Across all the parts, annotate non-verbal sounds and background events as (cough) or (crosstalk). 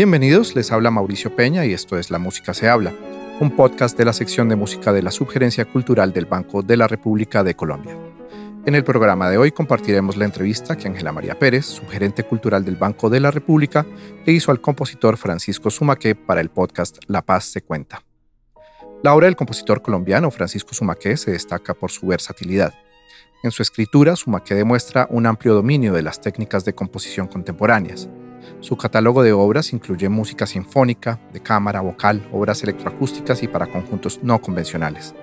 Bienvenidos, les habla Mauricio Peña y esto es La Música se habla, un podcast de la sección de música de la Subgerencia Cultural del Banco de la República de Colombia. En el programa de hoy compartiremos la entrevista que Ángela María Pérez, subgerente cultural del Banco de la República, le hizo al compositor Francisco Sumaque para el podcast La Paz se cuenta. La obra del compositor colombiano Francisco Sumaque se destaca por su versatilidad. En su escritura, Sumaque demuestra un amplio dominio de las técnicas de composición contemporáneas, su catálogo de obras incluye música sinfónica, de cámara, vocal, obras electroacústicas y para conjuntos no convencionales.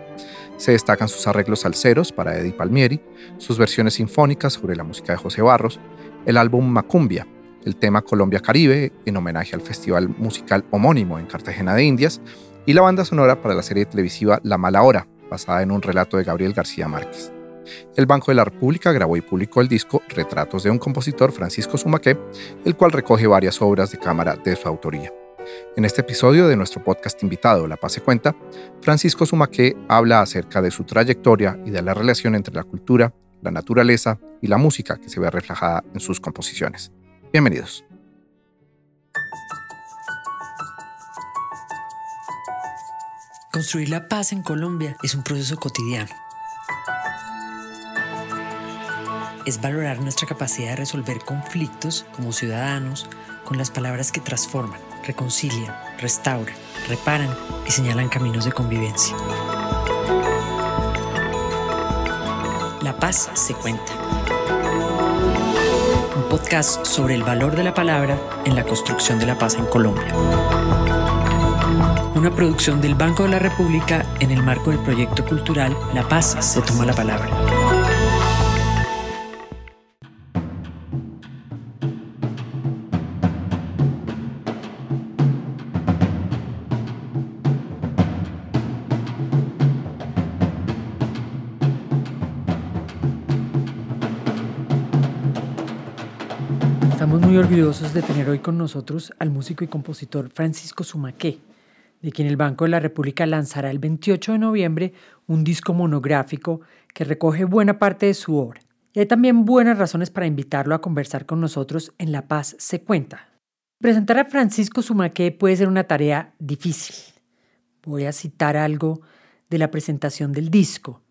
Se destacan sus arreglos salseros para Eddie Palmieri, sus versiones sinfónicas sobre la música de José Barros, el álbum Macumbia, el tema Colombia Caribe en homenaje al festival musical homónimo en Cartagena de Indias y la banda sonora para la serie televisiva La Mala Hora, basada en un relato de Gabriel García Márquez. El Banco de la República grabó y publicó el disco Retratos de un compositor, Francisco Sumaqué, el cual recoge varias obras de cámara de su autoría. En este episodio de nuestro podcast invitado, La Paz se cuenta, Francisco Sumaqué habla acerca de su trayectoria y de la relación entre la cultura, la naturaleza y la música que se ve reflejada en sus composiciones. Bienvenidos. Construir la paz en Colombia es un proceso cotidiano es valorar nuestra capacidad de resolver conflictos como ciudadanos con las palabras que transforman, reconcilian, restauran, reparan y señalan caminos de convivencia. La paz se cuenta. Un podcast sobre el valor de la palabra en la construcción de la paz en Colombia. Una producción del Banco de la República en el marco del proyecto cultural La Paz se toma la palabra. Orgullosos de tener hoy con nosotros al músico y compositor Francisco Sumaqué, de quien el Banco de la República lanzará el 28 de noviembre un disco monográfico que recoge buena parte de su obra. Y hay también buenas razones para invitarlo a conversar con nosotros en La Paz se cuenta. Presentar a Francisco Sumaqué puede ser una tarea difícil. Voy a citar algo de la presentación del disco.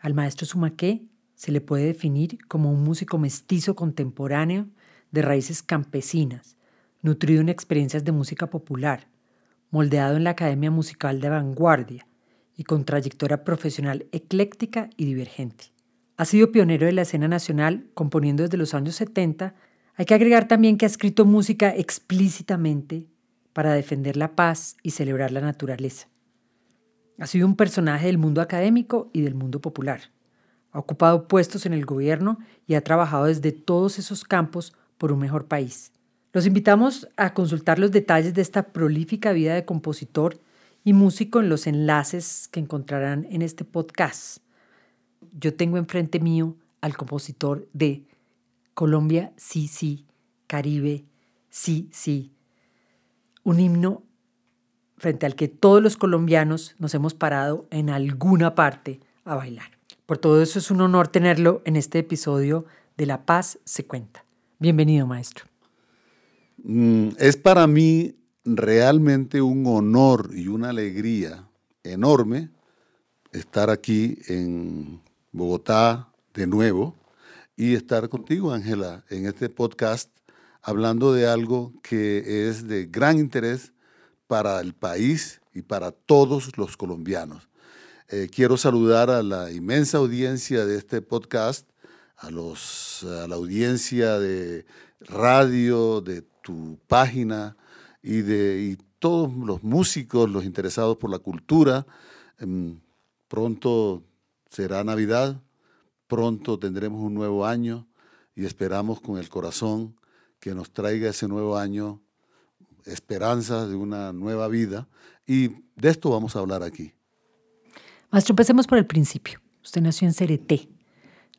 Al maestro Sumaqué se le puede definir como un músico mestizo contemporáneo de raíces campesinas, nutrido en experiencias de música popular, moldeado en la Academia Musical de Vanguardia y con trayectoria profesional ecléctica y divergente. Ha sido pionero de la escena nacional, componiendo desde los años 70. Hay que agregar también que ha escrito música explícitamente para defender la paz y celebrar la naturaleza. Ha sido un personaje del mundo académico y del mundo popular. Ha ocupado puestos en el gobierno y ha trabajado desde todos esos campos por un mejor país. Los invitamos a consultar los detalles de esta prolífica vida de compositor y músico en los enlaces que encontrarán en este podcast. Yo tengo enfrente mío al compositor de Colombia, sí, sí, Caribe, sí, sí. Un himno frente al que todos los colombianos nos hemos parado en alguna parte a bailar. Por todo eso es un honor tenerlo en este episodio de La Paz se cuenta. Bienvenido, maestro. Mm, es para mí realmente un honor y una alegría enorme estar aquí en Bogotá de nuevo y estar contigo, Ángela, en este podcast hablando de algo que es de gran interés para el país y para todos los colombianos. Eh, quiero saludar a la inmensa audiencia de este podcast a, los, a la audiencia de radio, de tu página y de todos los músicos, los interesados por la cultura. Em, pronto será Navidad, pronto tendremos un nuevo año y esperamos con el corazón que nos traiga ese nuevo año esperanza de una nueva vida y de esto vamos a hablar aquí. Maestro, empecemos por el principio. Usted nació en Cereté,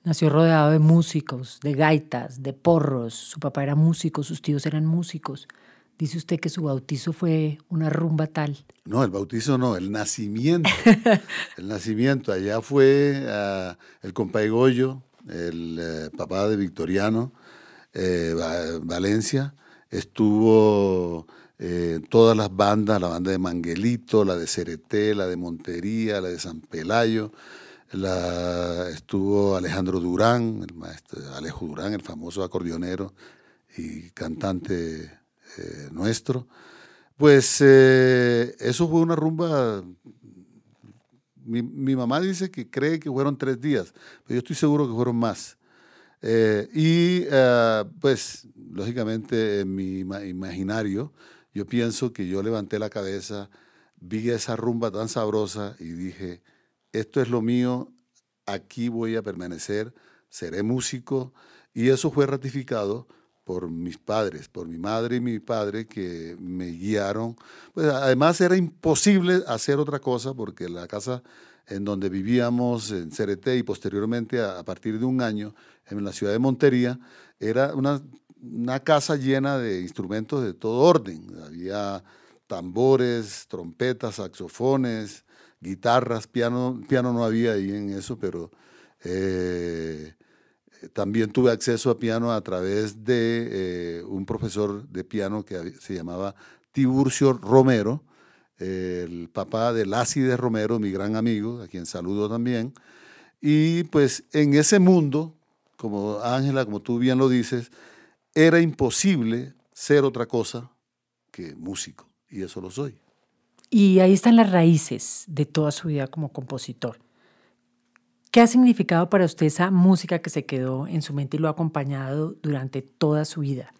Nació rodeado de músicos, de gaitas, de porros. Su papá era músico, sus tíos eran músicos. Dice usted que su bautizo fue una rumba tal. No, el bautizo no, el nacimiento. (laughs) el nacimiento. Allá fue ah, el compa Goyo, el eh, papá de Victoriano, eh, Valencia. Estuvo eh, todas las bandas, la banda de Manguelito, la de Cereté, la de Montería, la de San Pelayo, estuvo Alejandro Durán, el maestro Alejo Durán, el famoso acordeonero y cantante eh, nuestro. Pues eh, eso fue una rumba. Mi, mamá dice que cree que fueron tres días, pero yo estoy seguro que fueron más. y pues, lógicamente, en mi imaginario, yo pienso que yo levanté la cabeza, vi esa rumba tan sabrosa y dije, esto es lo mío, aquí voy a permanecer, seré músico. Y eso fue ratificado por mis padres, por mi madre y mi padre que me guiaron. Pues además era imposible hacer otra cosa porque la casa en donde vivíamos en Cereté y posteriormente a, partir de un año en la ciudad de Montería era una una casa llena de instrumentos de todo orden. Había tambores, trompetas, saxofones, guitarras, piano, piano no había ahí en eso, pero eh, también tuve acceso a piano a través de eh, un profesor de piano que se llamaba Tiburcio Romero, el papá de de Romero, mi gran amigo, a quien saludo también. Y pues en ese mundo, como Ángela, como tú bien lo dices, era imposible ser otra cosa que músico, y eso lo soy. Y ahí están las raíces de toda su vida como compositor. ¿Qué ha significado para usted esa música que se quedó en su mente y lo ha acompañado durante toda su vida?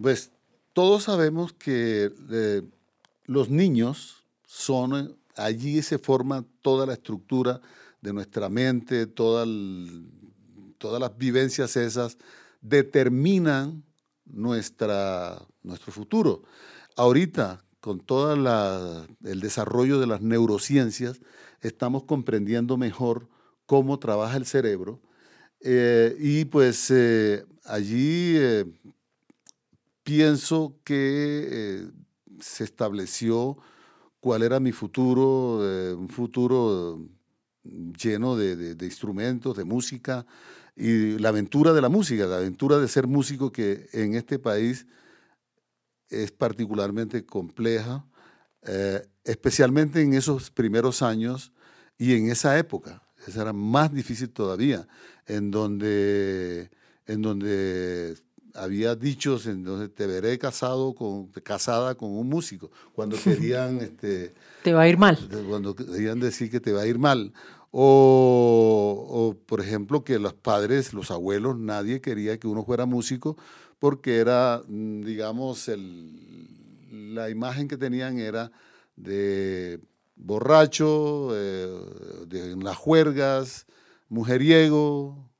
Pues todos sabemos que eh, los niños son, allí se forma toda la estructura de nuestra mente, todas las vivencias esas determinan nuestra, nuestro futuro. Ahorita, con todo el desarrollo de las neurociencias, estamos comprendiendo mejor cómo trabaja el cerebro. Eh, y pues eh, allí eh, pienso que se estableció cuál era mi futuro, un futuro lleno de instrumentos, de música, y la aventura de la música, la aventura de ser músico que en este país es particularmente compleja, eh, especialmente en esos primeros años y en esa época. Esa era más difícil todavía, en donde, en donde había dichos en donde te veré casado con, casada con un músico, cuando (laughs) querían... Este, te va a ir mal. Cuando querían decir que te va a ir mal. O, por ejemplo, que los padres, los abuelos, nadie quería que uno fuera músico porque era, mm, digamos, el, la imagen que tenían era de borracho, eh, de las juergas, mujeriego,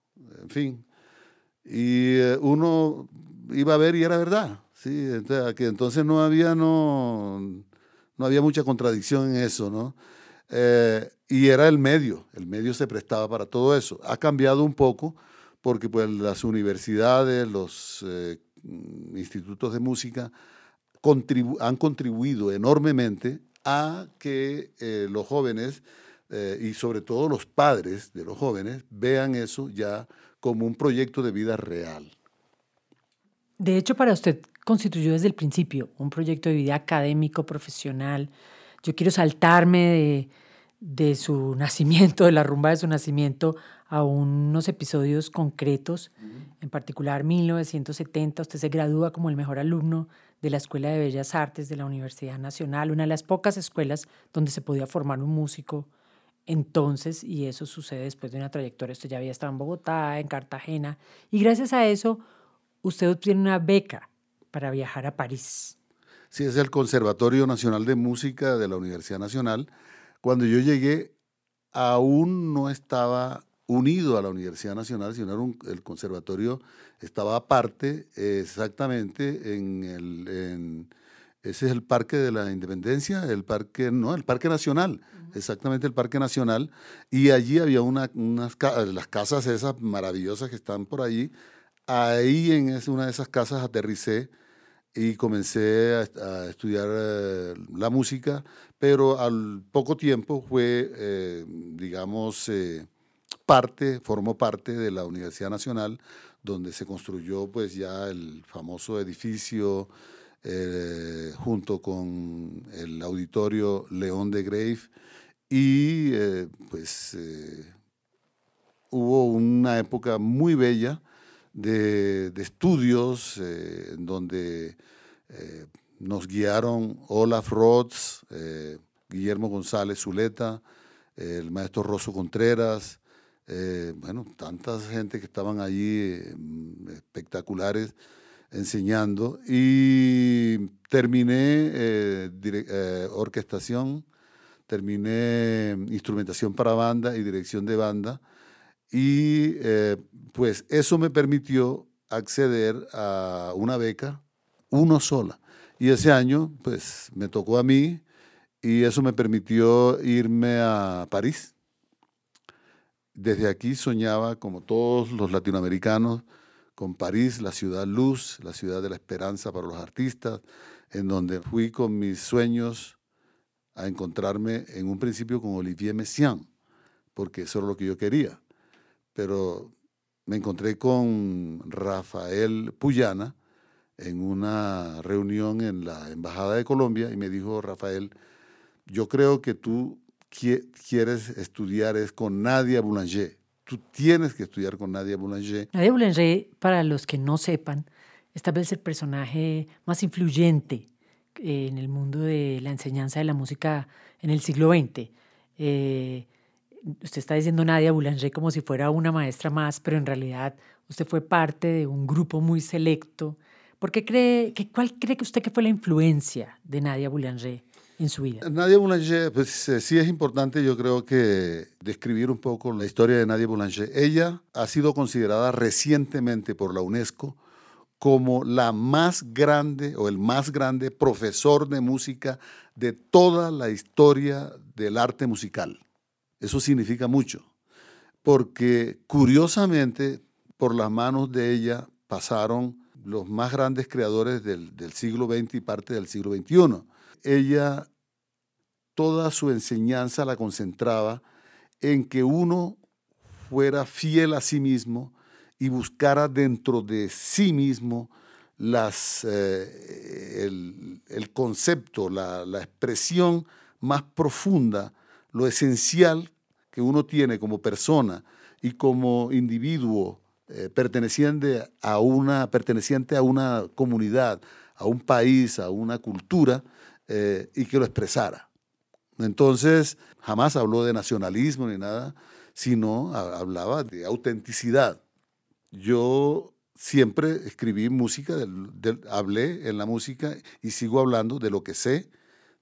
en fin. Y eh, uno iba a ver y era verdad. ¿sí? Entonces, que entonces no había, no, no había mucha contradicción en eso, ¿no? Eh, y era el medio, el medio se prestaba para todo eso. Ha cambiado un poco porque pues, las universidades, los eh, institutos de música han contribuido enormemente a que eh, los jóvenes y sobre todo los padres de los jóvenes vean eso ya como un proyecto de vida real. De hecho, para usted constituyó desde el principio un proyecto de vida académico, profesional, yo quiero saltarme de, su (laughs) nacimiento, de la rumba de su nacimiento, a unos episodios concretos. En particular, 1970, usted se gradúa como el mejor alumno de la Escuela de Bellas Artes de la Universidad Nacional, una de las pocas escuelas donde se podía formar un músico entonces, y eso sucede después de una trayectoria. Usted ya había estado en Bogotá, en Cartagena, y gracias a eso, usted obtiene una beca para viajar a París. Sí, es el Conservatorio Nacional de Música de la Universidad Nacional. Cuando yo llegué, aún no estaba unido a la Universidad Nacional, sino el conservatorio estaba aparte, exactamente en el... ese es el Parque de la Independencia, el Parque, no, el Parque Nacional, exactamente el Parque Nacional, y allí había una, unas las casas esas maravillosas que están por allí. Ahí en una de esas casas aterricé y comencé a, estudiar eh, la música, pero al poco tiempo fue, eh, digamos, eh, parte, formó parte de la Universidad Nacional, donde se construyó pues ya el famoso edificio junto con el auditorio León de Grave y pues hubo una época muy bella de, estudios en donde nos guiaron Olaf Rhodes, Guillermo González Zuleta, el maestro Rosso Contreras, bueno, tanta gente que estaban allí espectaculares enseñando. Y terminé eh, eh, orquestación, terminé instrumentación para banda y dirección de banda y eh, pues eso me permitió acceder a una beca, uno sola. Y ese año pues me tocó a mí y eso me permitió irme a París. Desde aquí soñaba, como todos los latinoamericanos, con París, la ciudad luz, la ciudad de la esperanza para los artistas, en donde fui con mis sueños a encontrarme en un principio con Olivier Messiaen, porque eso era lo que yo quería. Pero me encontré con Rafael Puyana en una reunión en la Embajada de Colombia y me dijo, Rafael, yo creo que tú quieres estudiar es con Nadia Boulanger tú tienes que estudiar con Nadia Boulanger. Nadia Boulanger, para los que no sepan, es tal vez el personaje más influyente eh, en el mundo de la enseñanza de la música en el siglo XX. Eh, usted está diciendo Nadia Boulanger como si fuera una maestra más, pero en realidad usted fue parte de un grupo muy selecto. ¿Por qué cree, que, ¿Cuál cree que usted que fue la influencia de Nadia Boulanger en su vida? Nadia Boulanger, pues eh, sí es importante, yo creo que describir un poco la historia de Nadia Boulanger. Ella ha sido considerada recientemente por la UNESCO como la más grande o el más grande profesor de música de toda la historia del arte musical. Eso significa mucho, porque curiosamente por las manos de ella pasaron los más grandes creadores del, del siglo XX y parte del siglo XXI ella toda su enseñanza la concentraba en que uno fuera fiel a sí mismo y buscara dentro de sí mismo las, eh, el, concepto, la, expresión más profunda, lo esencial que uno tiene como persona y como individuo eh, perteneciente, a una, perteneciente a una comunidad, a un país, a una cultura, eh, y que lo expresara. Entonces, jamás habló de nacionalismo ni nada, sino hablaba de autenticidad. Yo siempre escribí música, hablé en la música y sigo hablando de lo que sé,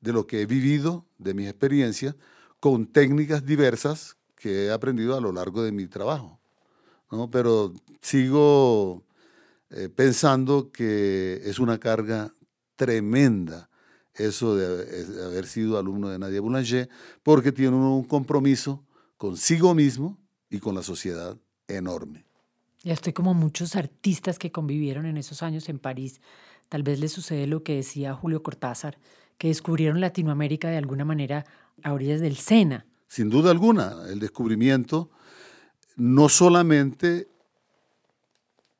de lo que he vivido, de mis experiencias, con técnicas diversas que he aprendido a lo largo de mi trabajo. ¿no? Pero sigo eh, pensando que es una carga tremenda eso de, haber sido alumno de Nadia Boulanger, porque tiene un compromiso consigo mismo y con la sociedad enorme. Ya estoy como muchos artistas que convivieron en esos años en París. Tal vez les sucede lo que decía Julio Cortázar, que descubrieron Latinoamérica de alguna manera a orillas del Sena. Sin duda alguna, el descubrimiento no solamente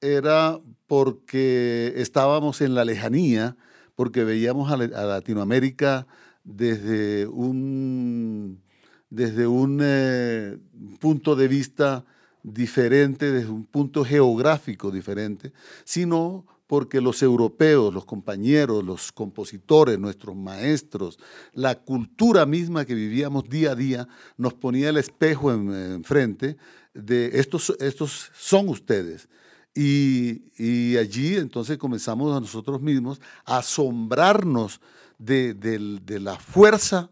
era porque estábamos en la lejanía, porque veíamos a, Latinoamérica desde un, desde un eh, punto de vista diferente, desde un punto geográfico diferente, sino porque los europeos, los compañeros, los compositores, nuestros maestros, la cultura misma que vivíamos día a día, nos ponía el espejo enfrente de estos, estos son ustedes. Y, allí entonces comenzamos a nosotros mismos a asombrarnos de, de la fuerza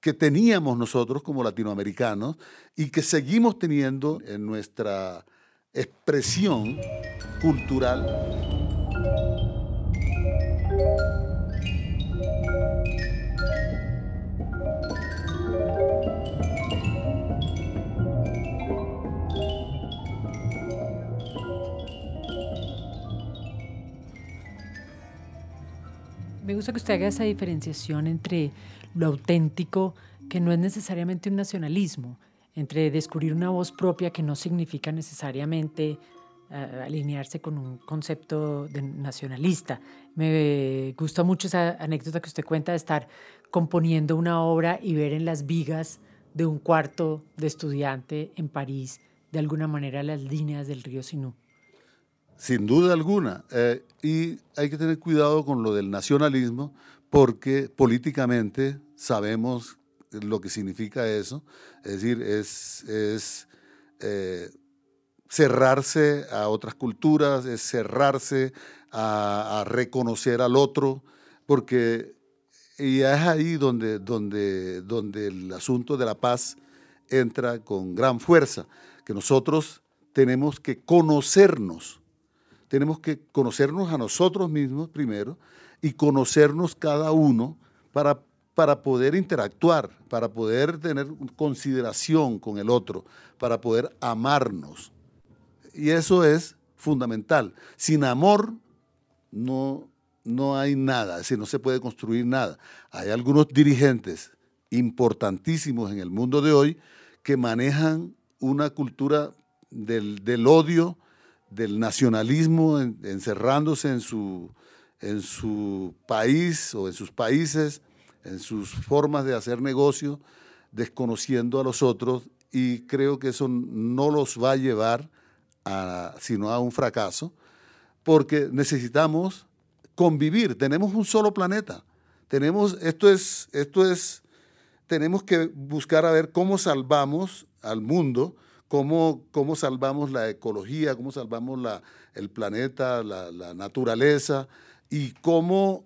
que teníamos nosotros como latinoamericanos y que seguimos teniendo en nuestra expresión cultural. Me gusta que usted haga esa diferenciación entre lo auténtico, que no es necesariamente un nacionalismo, entre descubrir una voz propia que no significa necesariamente alinearse con un concepto de nacionalista. Me gusta mucho esa anécdota que usted cuenta de estar componiendo una obra y ver en las vigas de un cuarto de estudiante en París de alguna manera las líneas del río Sinú. Sin duda alguna. Eh, y hay que tener cuidado con lo del nacionalismo porque políticamente sabemos lo que significa eso. Es decir, es, es eh, cerrarse a otras culturas, es cerrarse a, reconocer al otro, porque y es ahí donde, donde, donde el asunto de la paz entra con gran fuerza, que nosotros tenemos que conocernos, tenemos que conocernos a nosotros mismos primero y conocernos cada uno para, para poder interactuar, para poder tener consideración con el otro, para poder amarnos. Y eso es fundamental. Sin amor no, no hay nada, es no se puede construir nada. Hay algunos dirigentes importantísimos en el mundo de hoy que manejan una cultura del, odio, del nacionalismo, encerrándose en su, en su país o en sus países, en sus formas de hacer negocio, desconociendo a los otros y creo que eso no los va a llevar sino a un fracaso, porque necesitamos convivir. Tenemos un solo planeta. Tenemos, esto es, esto es, tenemos que buscar a ver cómo salvamos al mundo, cómo, cómo salvamos la ecología, cómo salvamos la, el planeta, la, la naturaleza y cómo,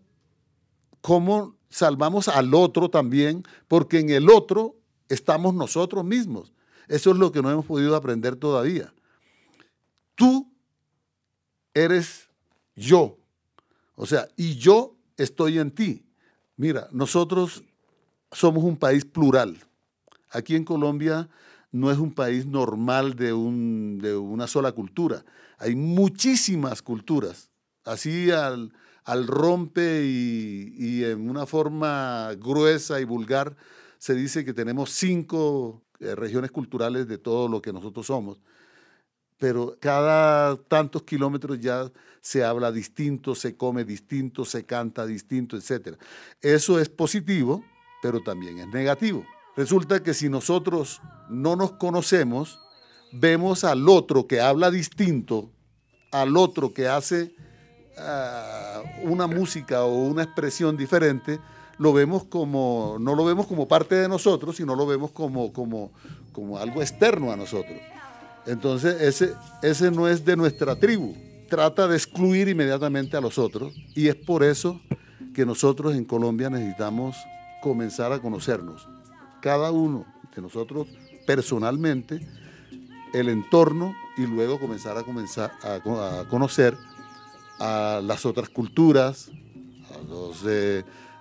cómo salvamos al otro también, porque en el otro estamos nosotros mismos. Eso es lo que no hemos podido aprender todavía tú eres yo. O sea, y yo estoy en ti. Mira, nosotros somos un país plural. Aquí en Colombia no es un país normal de, un, de una sola cultura. Hay muchísimas culturas. Así al, al rompe y, en una forma gruesa y vulgar se dice que tenemos cinco eh, regiones culturales de todo lo que nosotros somos pero cada tantos kilómetros ya se habla distinto, se come distinto, se canta distinto, etc. Eso es positivo, pero también es negativo. Resulta que si nosotros no nos conocemos, vemos al otro que habla distinto, al otro que hace ah, una música o una expresión diferente, lo vemos como, no lo vemos como parte de nosotros, sino lo vemos como, como, como algo externo a nosotros. Entonces, ese, ese no es de nuestra tribu. Trata de excluir inmediatamente a los otros y es por eso que nosotros en Colombia necesitamos comenzar a conocernos. Cada uno de nosotros personalmente, el entorno y luego comenzar a, comenzar a, conocer a las otras culturas, a los,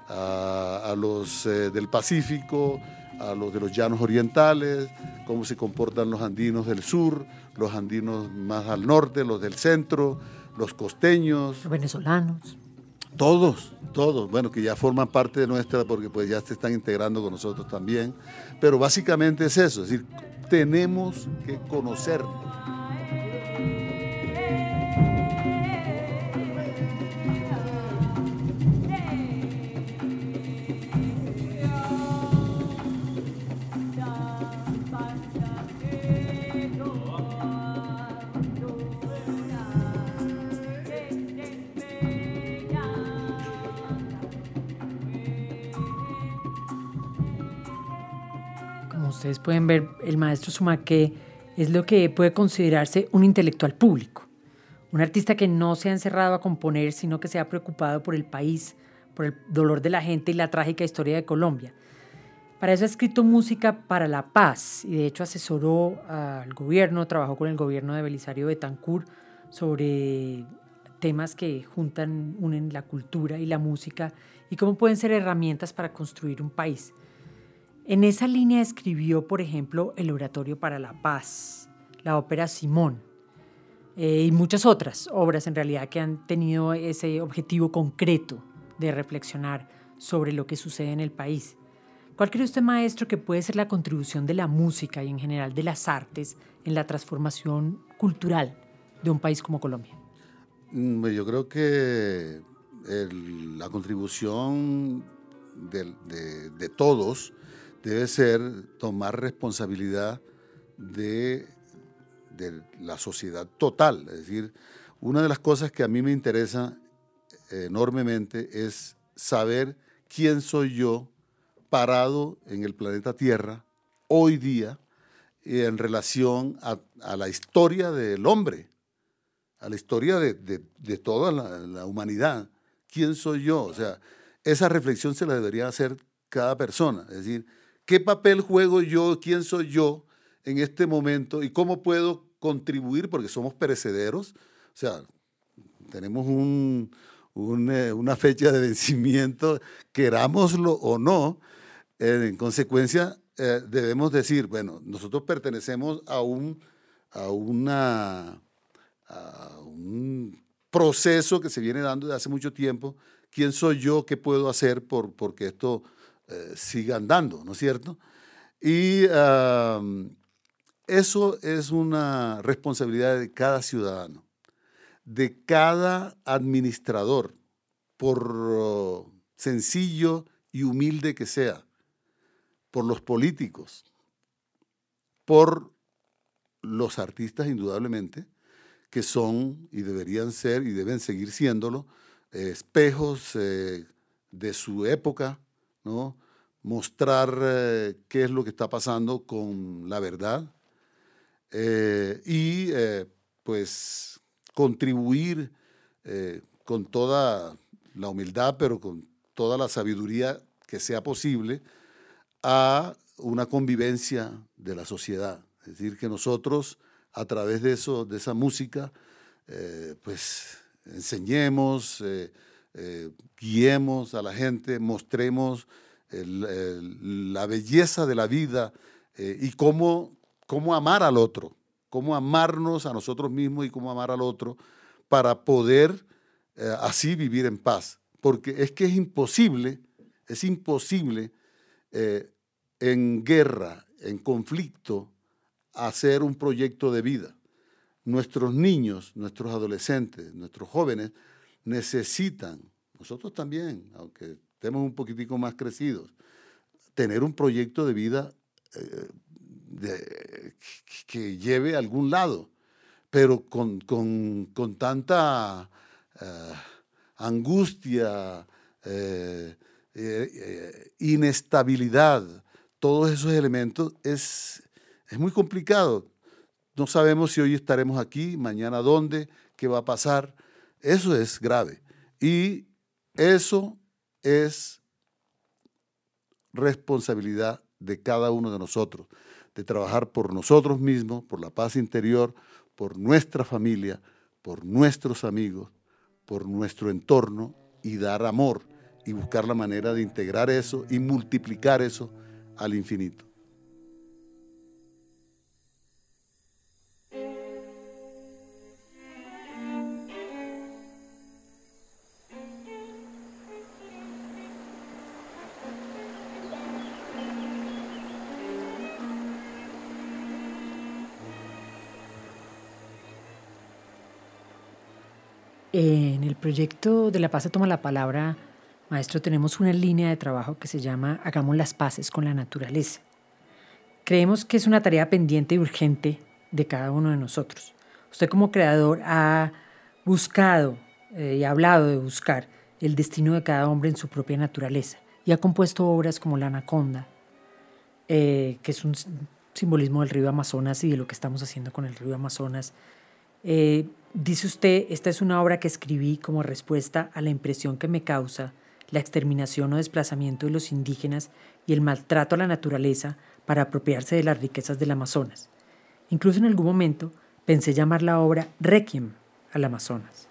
a, los eh, del Pacífico, a los de los llanos orientales, cómo se comportan los andinos del sur, los andinos más al norte, los del centro, los costeños. Los venezolanos. Todos, todos, bueno, que ya forman parte de nuestra porque pues ya se están integrando con nosotros también. Pero básicamente es eso, es decir, tenemos que conocernos. Pueden ver, el maestro Sumaque es lo que puede considerarse un intelectual público, un artista que no se ha encerrado a componer, sino que se ha preocupado por el país, por el dolor de la gente y la trágica historia de Colombia. Para eso ha escrito música para la paz y de hecho asesoró al gobierno, trabajó con el gobierno de Belisario Betancourt sobre temas que juntan, unen la cultura y la música y cómo pueden ser herramientas para construir un país. En esa línea escribió, por ejemplo, el Oratorio para la Paz, la ópera Simón eh, y muchas otras obras en realidad que han tenido ese objetivo concreto de reflexionar sobre lo que sucede en el país. ¿Cuál cree usted, maestro, que puede ser la contribución de la música y en general de las artes en la transformación cultural de un país como Colombia? Mm, yo creo que la contribución de, todos debe ser tomar responsabilidad de, la sociedad total. Es decir, una de las cosas que a mí me interesa enormemente es saber quién soy yo parado en el planeta Tierra hoy día en relación a, la historia del hombre, a la historia de, toda la, humanidad. ¿Quién soy yo? O sea, esa reflexión se la debería hacer cada persona. Es decir, ¿qué papel juego yo? ¿Quién soy yo en este momento? ¿Y cómo puedo contribuir? Porque somos perecederos. O sea, tenemos un, eh, una fecha de vencimiento, querámoslo o no. en consecuencia, eh, debemos decir, bueno, nosotros pertenecemos a un, a, una, un proceso que se viene dando desde hace mucho tiempo. ¿Quién soy yo? ¿Qué puedo hacer por porque esto eh, siga andando? ¿No es cierto? Y eso es una responsabilidad de cada ciudadano, de cada administrador, por sencillo y humilde que sea por los políticos, por los artistas indudablemente, que son y deberían ser y deben seguir siéndolo, espejos eh, de su época, ¿no? mostrar eh, qué es lo que está pasando con la verdad y pues contribuir con toda la humildad, pero con toda la sabiduría que sea posible a una convivencia de la sociedad. Es decir, que nosotros a través de eso, de esa música, eh, pues enseñemos, eh, eh, guiemos a la gente, mostremos la belleza de la vida y cómo, cómo amar al otro, cómo amarnos a nosotros mismos y cómo amar al otro para poder así vivir en paz. Porque es que es imposible, es imposible eh, en guerra, en conflicto, hacer un proyecto de vida. Nuestros niños, nuestros adolescentes, nuestros jóvenes necesitan, nosotros también, aunque estemos un poquitico más crecidos, tener un proyecto de vida eh, que lleve a algún lado, pero con, tanta eh, angustia, eh, inestabilidad, todos esos elementos, es, es muy complicado. No sabemos si hoy estaremos aquí, mañana dónde, qué va a pasar. Eso es grave. Y eso es responsabilidad de cada uno de nosotros, de trabajar por nosotros mismos, por la paz interior, por nuestra familia, por nuestros amigos, por nuestro entorno y dar amor y buscar la manera de integrar eso y multiplicar eso al infinito. En el proyecto de La Paz se toma la palabra Maestro, tenemos una línea de trabajo que se llama Hagamos las paces con la naturaleza. Creemos que es una tarea pendiente y urgente de cada uno de nosotros. Usted como creador ha buscado eh, y ha hablado de buscar el destino de cada hombre en su propia naturaleza y ha compuesto obras como La Anaconda, eh, que es un simbolismo del río Amazonas y de lo que estamos haciendo con el río Amazonas. Eh, dice usted, esta es una obra que escribí como respuesta a la impresión que me causa la exterminación o desplazamiento de los indígenas y el maltrato a la naturaleza para apropiarse de las riquezas del Amazonas. Incluso en algún momento pensé llamar la obra Requiem al Amazonas.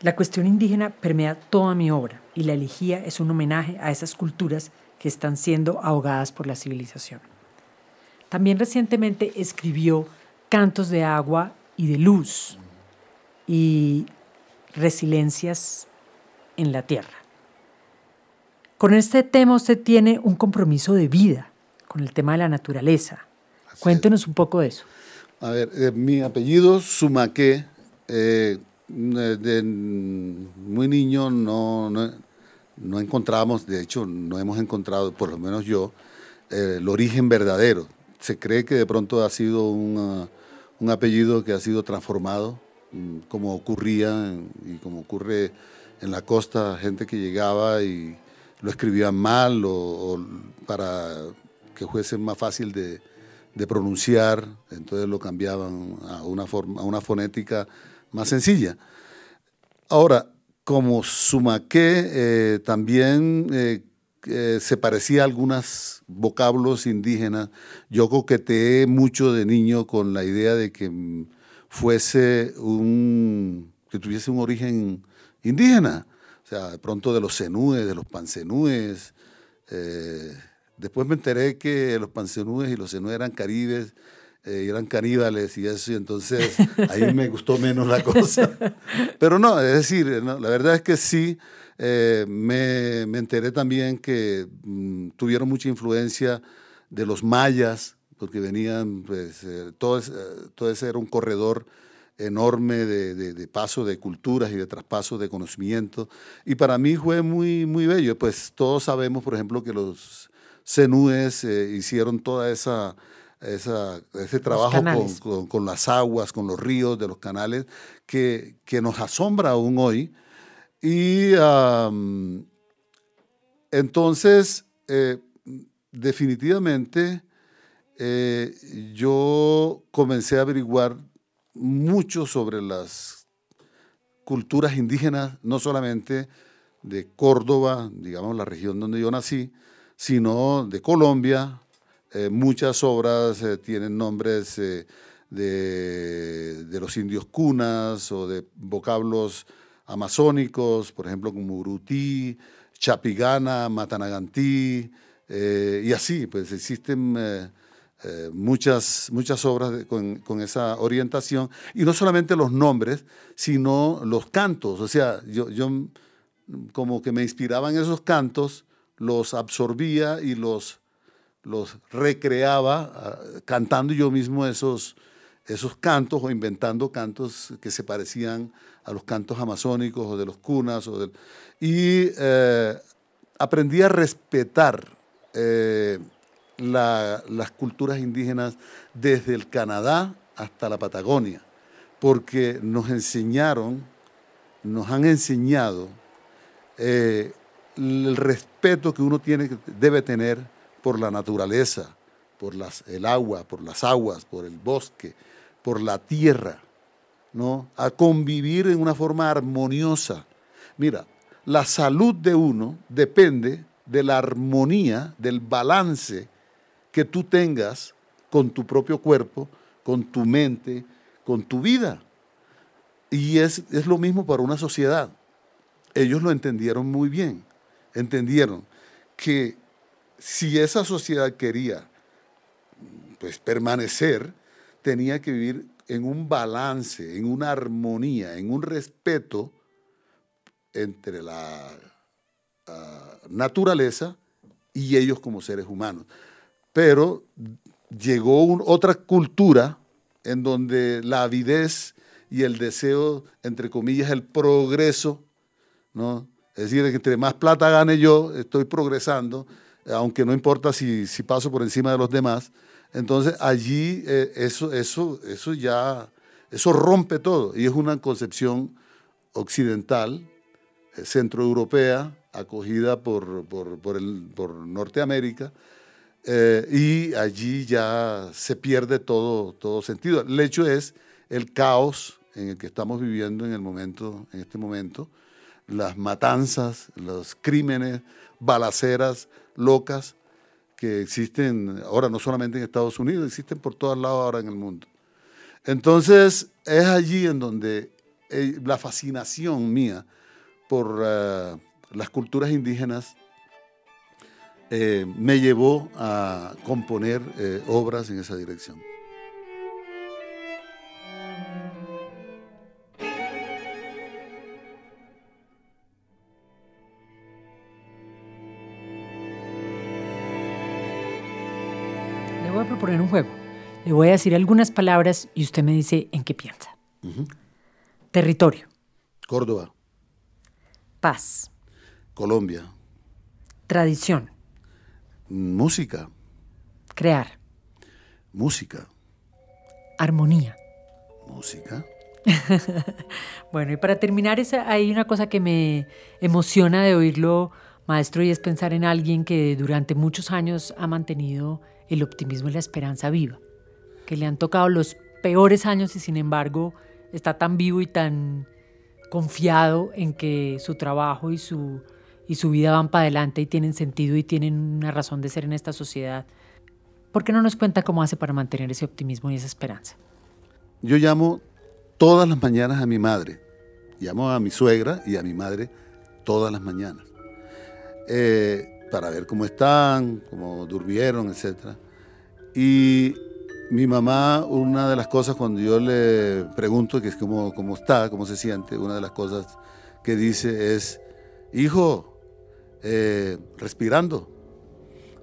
La cuestión indígena permea toda mi obra y la elegía es un homenaje a esas culturas que están siendo ahogadas por la civilización. También recientemente escribió Cantos de agua y de luz y Resiliencias en la tierra. Con este tema usted tiene un compromiso de vida con el tema de la naturaleza. Cuéntenos un poco de eso. A ver, eh, mi apellido Sumaqué eh, de muy niño no, no, encontramos, de hecho no hemos encontrado, por lo menos yo, eh, el origen verdadero. Se cree que de pronto ha sido un apellido que ha sido transformado, como ocurría y como ocurre en la costa, gente que llegaba y lo escribían mal o, para que fuese más fácil de, pronunciar, entonces lo cambiaban a una, forma, a una fonética más sencilla. Ahora, como Sumaqué eh, también eh, eh, se parecía a algunos vocablos indígenas, yo coqueteé mucho de niño con la idea de que fuese un, que tuviese un origen indígena, o sea, de pronto de los cenúes, de los pancenúes. después me enteré que los pancenúes y los cenúes eran caribes, eh, eran caníbales y eso, y entonces (laughs) ahí me gustó menos la cosa. Pero no, es decir, la verdad es que sí, eh, me, me, enteré también que mm, tuvieron mucha influencia de los mayas, porque venían, pues, eh, todo, todo, ese era un corredor enorme de, de, paso de culturas y de traspaso de conocimiento. Y para mí fue muy, muy bello. Pues todos sabemos, por ejemplo, que los cenúes hicieron toda esa ese trabajo con, las aguas, con los ríos de los canales, que, nos asombra aún hoy. Y entonces, eh, definitivamente, eh, yo comencé a averiguar mucho sobre las culturas indígenas, no solamente de Córdoba, digamos la región donde yo nací, sino de Colombia, eh, muchas obras eh, tienen nombres de, de, los indios cunas o de vocablos amazónicos, por ejemplo, como Urutí, Chapigana, Matanagantí, y así, pues existen muchas, muchas obras con, con, esa orientación, y no solamente los nombres, sino los cantos, o sea, yo, yo como que me inspiraban esos cantos, los absorbía y los los recreaba ah, cantando yo mismo esos, esos cantos o inventando cantos que se parecían a los cantos amazónicos o de los cunas. O y eh, aprendí a respetar eh, las culturas indígenas desde el Canadá hasta la Patagonia, porque nos enseñaron, nos han enseñado eh, el respeto que uno tiene, debe tener por la naturaleza, por las, el agua, por las aguas, por el bosque, por la tierra, ¿no? A convivir en una forma armoniosa. Mira, la salud de uno depende de la armonía, del balance que tú tengas con tu propio cuerpo, con tu mente, con tu vida. Y es, es lo mismo para una sociedad. Ellos lo entendieron muy bien. Entendieron que si esa sociedad quería pues, permanecer, tenía que vivir en un balance, en una armonía, en un respeto entre la naturaleza y ellos como seres humanos. Pero llegó otra cultura en donde la avidez y el deseo, entre comillas, el progreso, ¿no? Es decir, entre más plata gane yo, estoy progresando, aunque no importa si, si paso por encima de los demás. Entonces allí eh, eso, eso, eso ya, eso rompe todo y es una concepción occidental, eh, centroeuropea, acogida por, por, por, el, por Norteamérica, eh, y allí ya se pierde todo, todo sentido. El hecho es el caos en el que estamos viviendo en, el momento, en este momento, las matanzas, los crímenes, balaceras, locas que existen ahora no solamente en Estados Unidos, existen por todos lados ahora en el mundo. Entonces es allí en donde eh, la fascinación mía por eh, las culturas indígenas eh, me llevó a componer obras en esa dirección. proponer un juego. Le voy a decir algunas palabras y usted me dice en qué piensa. Territorio. Córdoba. Paz. Colombia. Tradición. Música. Crear. Música. Armonía. Música. (laughs) bueno, y para terminar, hay una cosa que me emociona de oírlo, maestro, y es pensar en alguien que durante muchos años ha mantenido el optimismo y la esperanza viva, que le han tocado los peores años y sin embargo está tan vivo y tan confiado en que su trabajo y su, y su vida van para adelante y tienen sentido y tienen una razón de ser en esta sociedad. ¿Por qué no nos cuenta cómo hace para mantener ese optimismo y esa esperanza? Yo llamo todas las mañanas a mi madre. Llamo a mi suegra y a mi madre todas las mañanas. Eh, para ver cómo están, cómo durmieron, etc. Y mi mamá, una de las cosas cuando yo le pregunto que es cómo, cómo está, cómo se siente, una de las cosas que dice es, hijo, eh, respirando.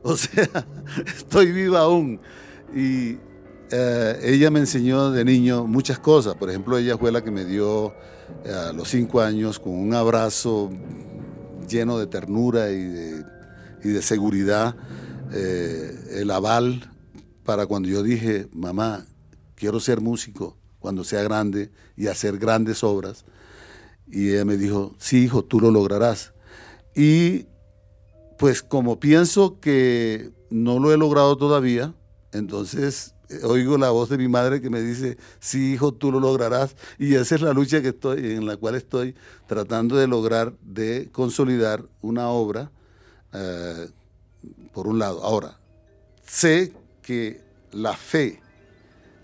O sea, (laughs) estoy viva aún. Y eh, ella me enseñó de niño muchas cosas. Por ejemplo, ella fue la que me dio eh, a los cinco años con un abrazo lleno de ternura y de, seguridad el aval para cuando yo dije, mamá, quiero ser músico cuando sea grande y hacer grandes obras. Y ella me dijo, sí, hijo, tú lo lograrás. Y pues como pienso que no lo he logrado todavía, entonces eh, oigo la voz de mi madre que me dice, sí, hijo, tú lo lograrás. Y esa es la lucha que estoy, en la cual estoy tratando de lograr, de consolidar una obra, eh, por un lado. Ahora, sé que la fe,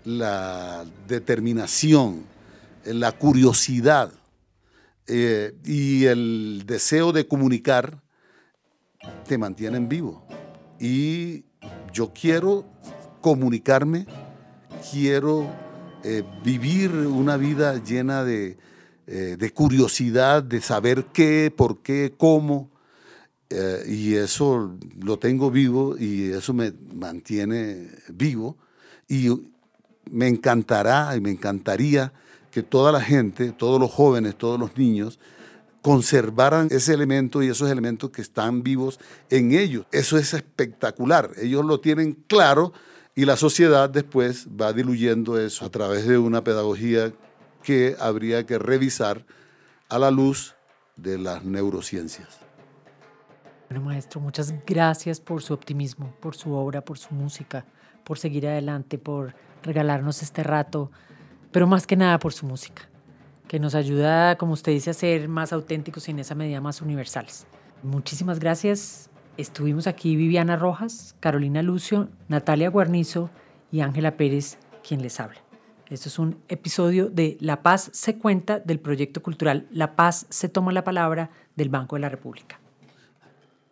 la determinación, la curiosidad eh, y el deseo de comunicar te mantienen vivo. Y yo quiero comunicarme, quiero eh, vivir una vida llena de, eh, de, curiosidad, de saber qué, por qué, cómo, y eso lo tengo vivo y eso me mantiene vivo. Y me encantará y me encantaría que toda la gente, todos los jóvenes, todos los niños, conservaran ese elemento y esos elementos que están vivos en ellos. Eso es espectacular. Ellos lo tienen claro y la sociedad después va diluyendo eso a través de una pedagogía que habría que revisar a la luz de las neurociencias. Bueno, maestro, muchas gracias por su optimismo, por su obra, por su música, por seguir adelante, por regalarnos este rato, pero más que nada por su música, que nos ayuda, como usted dice, a ser más auténticos y en esa medida más universales. Muchísimas gracias. Estuvimos aquí Viviana Rojas, Carolina Lucio, Natalia Guarnizo y Ángela Pérez, quien les habla. Esto es un episodio de La Paz se cuenta del proyecto cultural La Paz se toma la palabra del Banco de la República.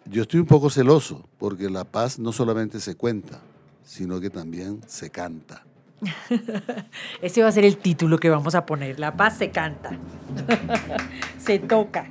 Yo estoy un poco celoso porque la paz no solamente se cuenta, sino que también se canta. Ese va a ser el título que vamos a poner. La paz se canta. (laughs) se toca.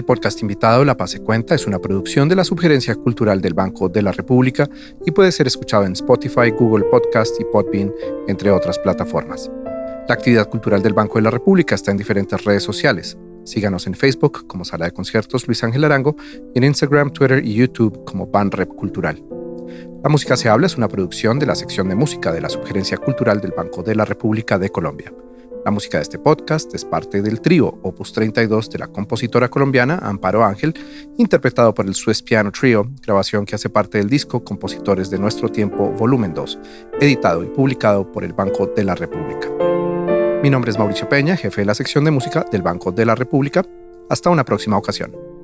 El podcast invitado La Paz se Cuenta es una producción de la Subgerencia Cultural del Banco de la República y puede ser escuchado en Spotify, Google Podcast y Podbean, entre otras plataformas. La actividad cultural del Banco de la República está en diferentes redes sociales. Síganos en Facebook como Sala de Conciertos Luis Ángel Arango y en Instagram, Twitter y YouTube como Banrep Cultural. La Música se habla es una producción de la sección de música de la Subgerencia Cultural del Banco de la República de Colombia. La música de este podcast es parte del trío Opus 32 de la compositora colombiana Amparo Ángel, interpretado por el Swiss Piano Trio, grabación que hace parte del disco Compositores de Nuestro Tiempo, volumen 2, editado y publicado por el Banco de la República. Mi nombre es Mauricio Peña, jefe de la sección de música del Banco de la República. Hasta una próxima ocasión.